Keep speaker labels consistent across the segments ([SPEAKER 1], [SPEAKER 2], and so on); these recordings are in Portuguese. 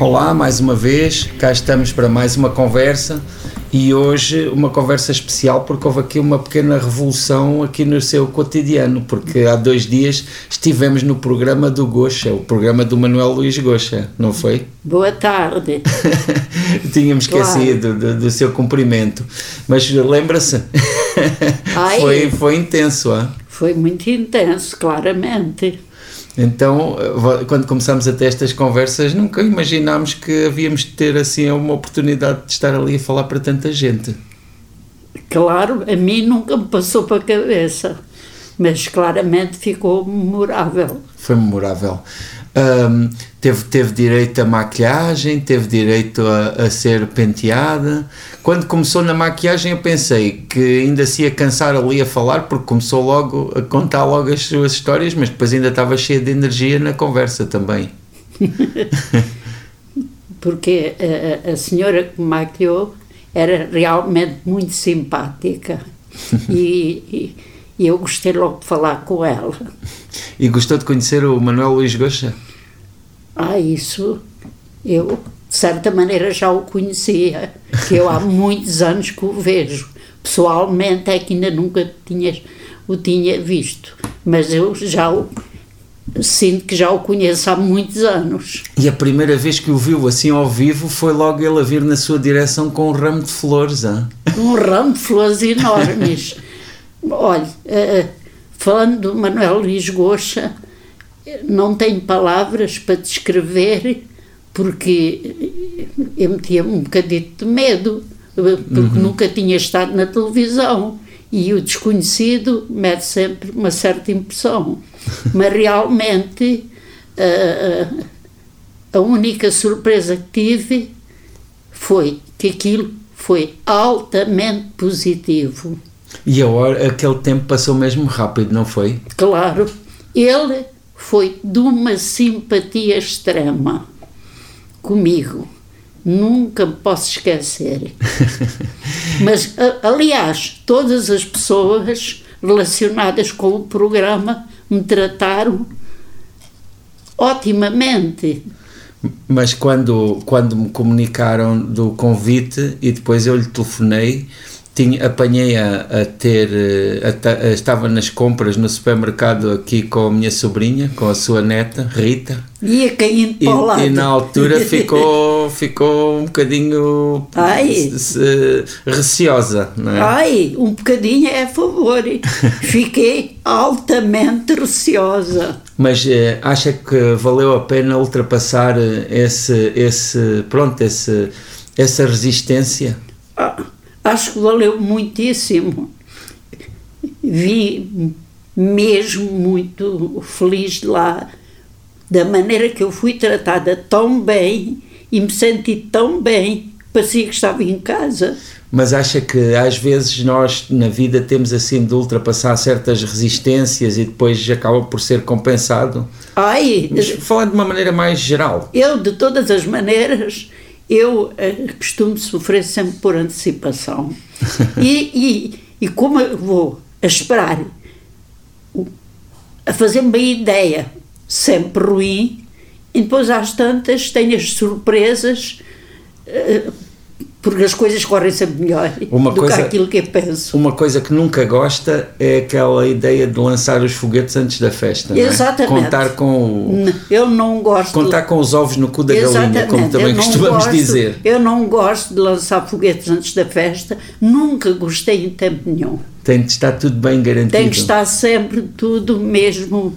[SPEAKER 1] Olá, mais uma vez, cá estamos para mais uma conversa e hoje uma conversa especial porque houve aqui uma pequena revolução aqui no seu cotidiano, porque há dois dias estivemos no programa do Gocha, o programa do Manuel Luís Gocha, não foi?
[SPEAKER 2] Boa tarde.
[SPEAKER 1] Tínhamos esquecido claro. do, do, seu cumprimento, mas lembra-se? foi, foi intenso, ah?
[SPEAKER 2] Foi muito intenso, claramente.
[SPEAKER 1] Então, quando começámos a ter estas conversas, nunca imaginámos que havíamos de ter assim uma oportunidade de estar ali a falar para tanta gente.
[SPEAKER 2] Claro, a mim nunca me passou para a cabeça, mas claramente ficou memorável.
[SPEAKER 1] Foi memorável. Um, teve, teve direito a maquilhagem, teve direito a, a, ser penteada. Quando começou na maquilhagem, eu pensei que ainda se ia cansar ali a falar, porque começou logo a contar logo as suas histórias, mas depois ainda estava cheia de energia na conversa também.
[SPEAKER 2] porque a, a senhora que me maquilhou era realmente muito simpática e, e eu gostei logo de falar com ela.
[SPEAKER 1] E gostou de conhecer o Manuel Luís Goxa?
[SPEAKER 2] Ah, isso eu de certa maneira já o conhecia, que eu há muitos anos que o vejo. Pessoalmente é que ainda nunca tinha, o tinha visto, mas eu já o sinto que já o conheço há muitos anos.
[SPEAKER 1] E a primeira vez que o viu assim ao vivo foi logo ele a vir na sua direção com um ramo de flores, hein?
[SPEAKER 2] Um ramo de flores enormes. Olha, uh, falando do Manuel Luís Goxa, não tenho palavras para descrever porque eu metia um bocadito de medo, porque uhum. nunca tinha estado na televisão e o desconhecido mete sempre uma certa impressão. Mas realmente a, a única surpresa que tive foi que aquilo foi altamente positivo.
[SPEAKER 1] E a hora, aquele tempo passou mesmo rápido, não foi?
[SPEAKER 2] Claro. Ele foi de uma simpatia extrema comigo. Nunca me posso esquecer. Mas, aliás, todas as pessoas relacionadas com o programa me trataram otimamente.
[SPEAKER 1] Mas quando, quando me comunicaram do convite e depois eu lhe telefonei, tinha, apanhei a, a ter, eh, a, a, estava nas compras no supermercado aqui com a minha sobrinha, com a sua neta, Rita.
[SPEAKER 2] Ia caindo para o lado.
[SPEAKER 1] E na altura ficou, ficou um bocadinho
[SPEAKER 2] Ai.
[SPEAKER 1] Receosa, não é?
[SPEAKER 2] Ai, um bocadinho é a favor. Fiquei altamente receosa.
[SPEAKER 1] Mas eh, acha que valeu a pena ultrapassar esse, esse, pronto, esse, essa resistência?
[SPEAKER 2] Ah Acho que valeu muitíssimo. Vi mesmo muito feliz de lá, da maneira que eu fui tratada tão bem e me senti tão bem, parecia que estava em casa.
[SPEAKER 1] Mas acha que às vezes nós na vida temos assim de ultrapassar certas resistências e depois acaba por ser compensado?
[SPEAKER 2] Ai!
[SPEAKER 1] Mas falando de uma maneira mais geral.
[SPEAKER 2] Eu, de todas as maneiras, eu uh, costumo sofrer sempre por antecipação. e, e, e como eu vou a esperar, a fazer uma ideia sempre ruim, e depois às tantas tenho as surpresas. Porque as coisas correm sempre melhor uma do coisa, que aquilo que eu penso.
[SPEAKER 1] Uma coisa que nunca gosta é aquela ideia de lançar os foguetes antes da festa.
[SPEAKER 2] Exatamente.
[SPEAKER 1] Não é? Contar com.
[SPEAKER 2] Eu não gosto.
[SPEAKER 1] Contar com os ovos no cu da Exatamente. galinha, como também costumamos
[SPEAKER 2] gosto,
[SPEAKER 1] dizer.
[SPEAKER 2] Eu não gosto de lançar foguetes antes da festa, nunca gostei em tempo nenhum.
[SPEAKER 1] Tem de estar tudo bem garantido.
[SPEAKER 2] Tem que estar sempre tudo mesmo.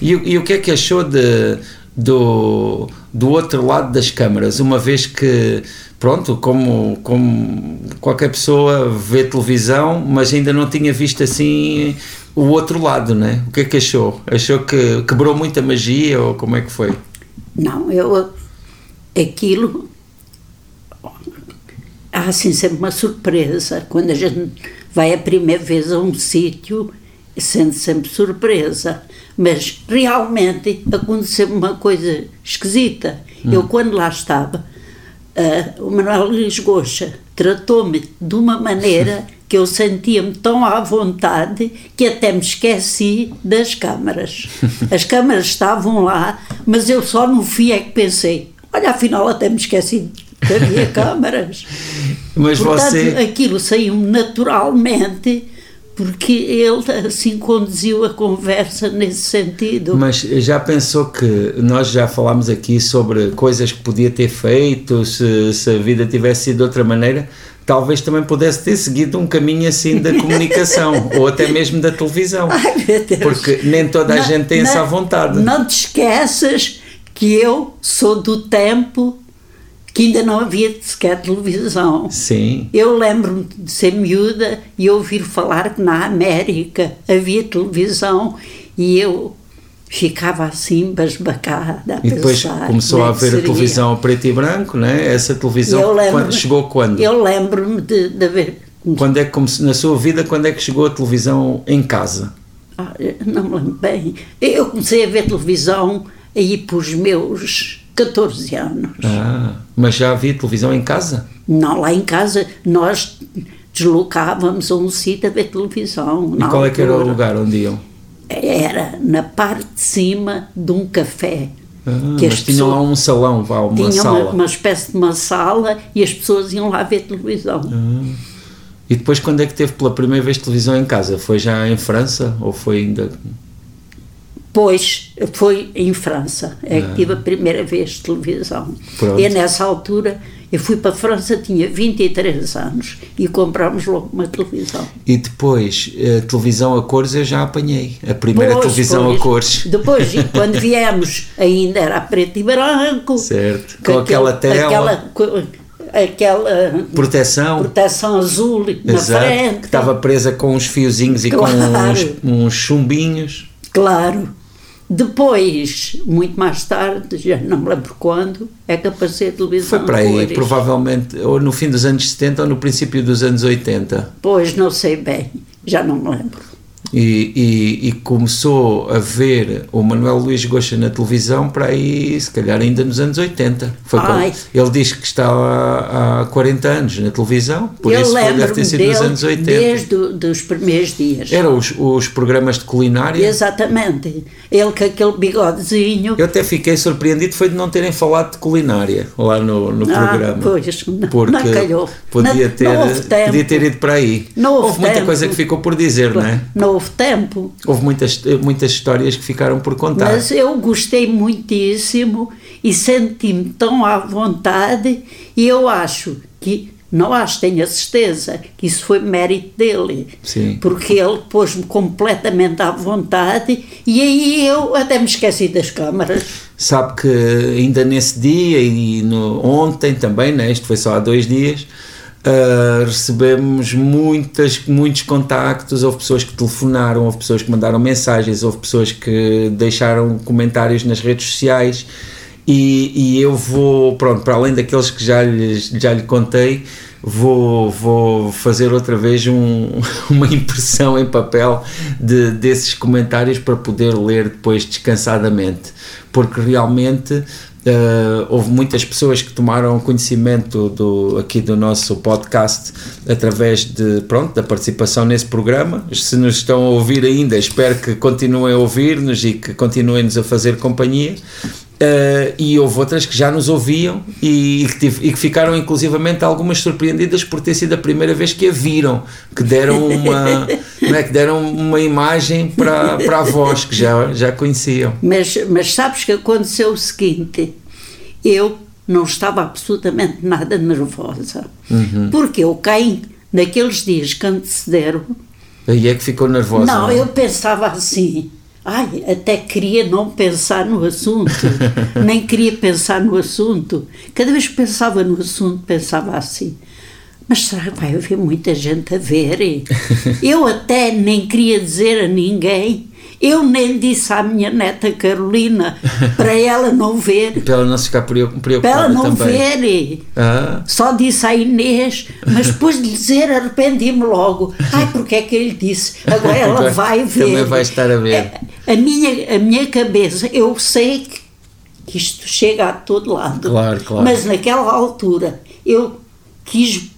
[SPEAKER 1] E, e o que é que achou de, do, do outro lado das câmaras, uma vez que pronto, como, como qualquer pessoa vê televisão, mas ainda não tinha visto assim o outro lado, né? O que é que achou? Achou que quebrou muita magia ou como é que foi?
[SPEAKER 2] Não, eu aquilo há assim sempre uma surpresa quando a gente vai a primeira vez a um sítio sente sempre surpresa mas realmente aconteceu uma coisa esquisita hum. eu quando lá estava uh, o Manuel Luís Goxa tratou-me de uma maneira que eu sentia-me tão à vontade que até me esqueci das câmaras. As câmaras estavam lá, mas eu só no fim é que pensei: Olha, afinal até me esqueci que havia câmaras.
[SPEAKER 1] Mas
[SPEAKER 2] Portanto,
[SPEAKER 1] você.
[SPEAKER 2] aquilo saiu-me naturalmente porque ele assim conduziu a conversa nesse sentido.
[SPEAKER 1] Mas já pensou que nós já falámos aqui sobre coisas que podia ter feito, se, se a vida tivesse sido de outra maneira? Talvez também pudesse ter seguido um caminho assim da comunicação ou até mesmo da televisão.
[SPEAKER 2] Ai, meu Deus.
[SPEAKER 1] Porque nem toda a
[SPEAKER 2] Não-
[SPEAKER 1] gente tem
[SPEAKER 2] não-
[SPEAKER 1] essa vontade.
[SPEAKER 2] Não te esqueças que eu sou do tempo que ainda não havia sequer televisão.
[SPEAKER 1] Sim.
[SPEAKER 2] Eu lembro-me de ser miúda e ouvir falar que na América havia televisão e eu ficava assim basbacada
[SPEAKER 1] E depois
[SPEAKER 2] pensar
[SPEAKER 1] começou a
[SPEAKER 2] é
[SPEAKER 1] haver a televisão a preto e branco, né? Essa televisão quando- chegou quando?
[SPEAKER 2] Eu lembro-me de, de haver.
[SPEAKER 1] Quando é que na sua vida quando é que chegou a televisão em casa?
[SPEAKER 2] Ah, não me lembro bem. Eu comecei a ver televisão aí para os meus 14 anos.
[SPEAKER 1] Ah, mas já havia televisão em casa?
[SPEAKER 2] Não, lá em casa nós deslocávamos a um sítio a ver televisão.
[SPEAKER 1] E qual é que era o lugar onde iam?
[SPEAKER 2] Era na parte de cima de um café.
[SPEAKER 1] Ah,
[SPEAKER 2] que
[SPEAKER 1] mas
[SPEAKER 2] as
[SPEAKER 1] tinham lá um salão, vá, uma
[SPEAKER 2] tinha
[SPEAKER 1] sala.
[SPEAKER 2] uma, uma espécie de uma sala e as pessoas iam lá ver televisão.
[SPEAKER 1] Ah. E depois quando é que teve pela primeira vez televisão em casa? Foi já em França ou foi ainda...
[SPEAKER 2] Pois foi em França, é que tive a primeira vez televisão.
[SPEAKER 1] Ah. Pronto.
[SPEAKER 2] E nessa altura eu fui para a França, tinha 23 anos e comprámos logo uma televisão.
[SPEAKER 1] E depois, a televisão a cores eu já apanhei. A primeira
[SPEAKER 2] Pois,
[SPEAKER 1] televisão
[SPEAKER 2] pois.
[SPEAKER 1] a cores.
[SPEAKER 2] Depois, e quando viemos, ainda era preto e branco.
[SPEAKER 1] Certo.
[SPEAKER 2] com
[SPEAKER 1] Com aquela tela.
[SPEAKER 2] Aquela, aquela
[SPEAKER 1] Proteção.
[SPEAKER 2] proteção azul na
[SPEAKER 1] Exato,
[SPEAKER 2] frente.
[SPEAKER 1] que estava presa com uns fiozinhos e
[SPEAKER 2] Claro.
[SPEAKER 1] com uns, uns chumbinhos.
[SPEAKER 2] Claro. Depois, muito mais tarde, já não me lembro quando, é que apareceu a televisão.
[SPEAKER 1] Foi para aí, provavelmente, ou no fim dos anos 70 ou no princípio dos anos 80.
[SPEAKER 2] Pois, não sei bem, já não me lembro.
[SPEAKER 1] E, e, e começou a ver o Manuel Luís Goxa na televisão para aí, se calhar ainda nos anos 80. Foi ele diz que está há, há 40 anos na televisão, por
[SPEAKER 2] eu
[SPEAKER 1] isso deve ter sido
[SPEAKER 2] dele
[SPEAKER 1] nos anos 80.
[SPEAKER 2] desde os primeiros dias.
[SPEAKER 1] Eram os, os programas de culinária.
[SPEAKER 2] Exatamente. Ele com aquele bigodezinho.
[SPEAKER 1] Eu até fiquei surpreendido foi de não terem falado de culinária lá no, no
[SPEAKER 2] Ah,
[SPEAKER 1] programa.
[SPEAKER 2] pois, não-
[SPEAKER 1] porque
[SPEAKER 2] não calhou.
[SPEAKER 1] podia
[SPEAKER 2] Não-
[SPEAKER 1] ter,
[SPEAKER 2] não houve
[SPEAKER 1] podia ter ido para aí.
[SPEAKER 2] Não houve
[SPEAKER 1] muita
[SPEAKER 2] tempo.
[SPEAKER 1] coisa que ficou por dizer, não é?
[SPEAKER 2] Não houve tempo.
[SPEAKER 1] Houve muitas, muitas histórias que ficaram por contar.
[SPEAKER 2] Mas eu gostei muitíssimo e senti-me tão à vontade e eu acho que, não acho, tenho a certeza que isso foi mérito dele.
[SPEAKER 1] Sim.
[SPEAKER 2] Porque ele pôs-me completamente à vontade e aí eu até me esqueci das câmaras.
[SPEAKER 1] Sabe que ainda nesse dia e no, ontem também, né? isto foi só há dois dias, ah, recebemos muitas, muitos contactos, houve pessoas que telefonaram, houve pessoas que mandaram mensagens, houve pessoas que deixaram comentários nas redes sociais. E, e eu vou, pronto, para além daqueles que já, lhes, já lhe contei, vou, vou fazer outra vez um, uma impressão em papel de, desses comentários para poder ler depois descansadamente, porque realmente Uh, houve muitas pessoas que tomaram conhecimento do, aqui do nosso podcast através de, pronto, da participação nesse programa. Se nos estão a ouvir ainda, espero que continuem a ouvir-nos e que continuem-nos a fazer companhia. Uh, e houve outras que já nos ouviam e, e que tive- e que ficaram inclusivamente algumas surpreendidas por ter sido a primeira vez que a viram, que deram uma, não é, que deram uma imagem para, para a voz que já, já conheciam.
[SPEAKER 2] Mas, mas sabes que aconteceu o seguinte: eu não estava absolutamente nada nervosa.
[SPEAKER 1] Uhum.
[SPEAKER 2] Porque eu caí naqueles dias que antecederam.
[SPEAKER 1] Aí é que ficou nervosa.
[SPEAKER 2] Não,
[SPEAKER 1] é?
[SPEAKER 2] eu pensava assim. Ai, até queria não pensar no assunto, nem queria pensar no assunto. Cada vez que pensava no assunto, pensava assim: mas será que vai haver muita gente a ver? Eu até nem queria dizer a ninguém, eu nem disse à minha neta Carolina para ela não ver,
[SPEAKER 1] Para ela não ficar preo-
[SPEAKER 2] para
[SPEAKER 1] preocupada
[SPEAKER 2] ela não
[SPEAKER 1] também.
[SPEAKER 2] ver.
[SPEAKER 1] Ah,
[SPEAKER 2] Só disse à Inês, mas depois de dizer arrependi-me logo. Ai, porque é que ele disse? Agora ela vai ver.
[SPEAKER 1] também vai estar a ver.
[SPEAKER 2] É, A minha, a minha cabeça, eu sei que, que isto chega a todo lado.
[SPEAKER 1] Claro, claro.
[SPEAKER 2] Mas naquela altura eu quis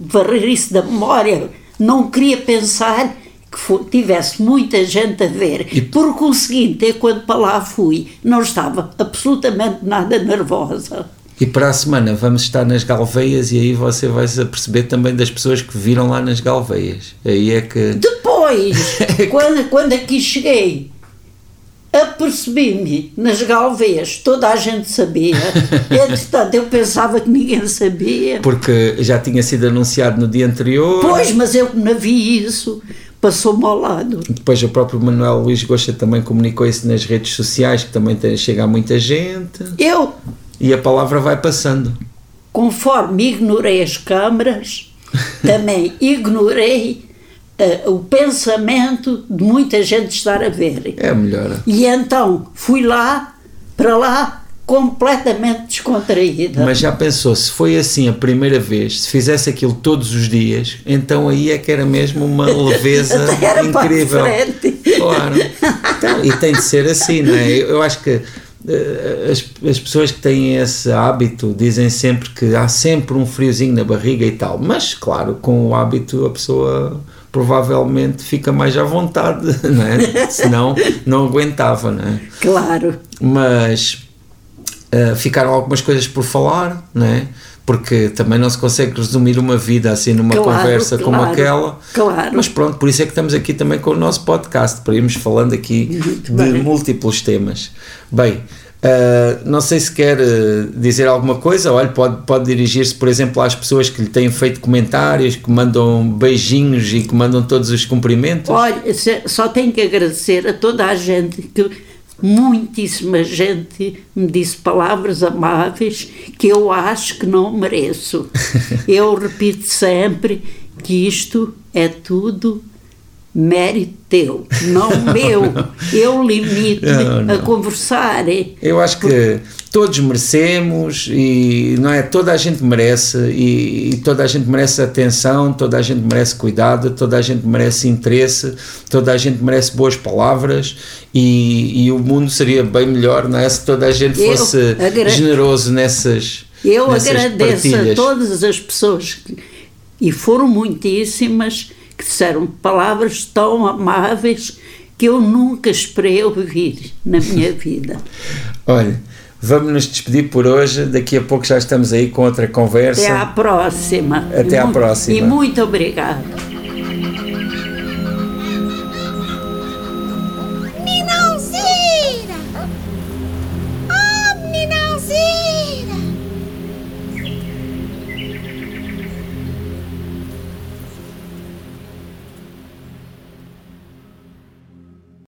[SPEAKER 2] varrer isso da memória. Não queria pensar que tivesse muita gente a ver.
[SPEAKER 1] E-
[SPEAKER 2] Por conseguinte, eu, quando para lá fui, não estava absolutamente nada nervosa.
[SPEAKER 1] E para a semana vamos estar nas Galveias e aí você vai se perceber também das pessoas que viram lá nas Galveias. Aí é que.
[SPEAKER 2] Depois, quando, quando aqui cheguei, apercebi-me nas Galveias, toda a gente sabia. Entretanto, eu pensava que ninguém sabia.
[SPEAKER 1] Porque já tinha sido anunciado no dia anterior.
[SPEAKER 2] Pois, mas eu não vi isso passou-me ao lado.
[SPEAKER 1] Depois o próprio Manuel Luís Gosta também comunicou isso nas redes sociais, que também tem, chega a muita gente.
[SPEAKER 2] Eu
[SPEAKER 1] e a palavra vai passando.
[SPEAKER 2] Conforme ignorei as câmaras, também ignorei uh, o pensamento de muita gente estar a ver.
[SPEAKER 1] É melhor.
[SPEAKER 2] E então fui lá, para lá, completamente descontraída.
[SPEAKER 1] Mas já pensou, se foi assim a primeira vez, se fizesse aquilo todos os dias, então aí é que era mesmo uma leveza incrível. Claro. Então, e tem de ser assim, não é? Eu acho que eh, as, as pessoas que têm esse hábito dizem sempre que há sempre um friozinho na barriga e tal, mas claro, com o hábito a pessoa provavelmente fica mais à vontade, não é? senão não aguentava, não é?
[SPEAKER 2] Claro.
[SPEAKER 1] Mas uh, ficaram algumas coisas por falar, não é? porque também não se consegue resumir uma vida assim numa claro, conversa claro, como aquela.
[SPEAKER 2] Claro.
[SPEAKER 1] Mas pronto, por isso é que estamos aqui também com o nosso podcast, para irmos falando aqui Muito de bem. múltiplos temas. Bem, uh, não sei se quer uh, dizer alguma coisa, olha, pode, pode dirigir-se, por exemplo, às pessoas que lhe têm feito comentários, que mandam beijinhos e que mandam todos os cumprimentos.
[SPEAKER 2] Olha, só tenho que agradecer a toda a gente que muitíssima gente me disse palavras amáveis que eu acho que não mereço. eu repito sempre que isto é tudo mérito teu, não meu. Eu limito-me a conversar.
[SPEAKER 1] Eu acho que todos merecemos e não é toda a gente merece e, e, toda a gente merece atenção, toda a gente merece cuidado, toda a gente merece interesse, toda a gente merece boas palavras e, e o mundo seria bem melhor não é, se toda a gente fosse generoso nessas
[SPEAKER 2] Eu
[SPEAKER 1] nessas
[SPEAKER 2] agradeço
[SPEAKER 1] partilhas.
[SPEAKER 2] a todas as pessoas que, e foram muitíssimas disseram palavras tão amáveis que eu nunca esperei ouvir na minha vida.
[SPEAKER 1] Olha, vamos nos despedir por hoje. Daqui a pouco já estamos aí com outra conversa.
[SPEAKER 2] Até à próxima.
[SPEAKER 1] Até à próxima.
[SPEAKER 2] E muito obrigada.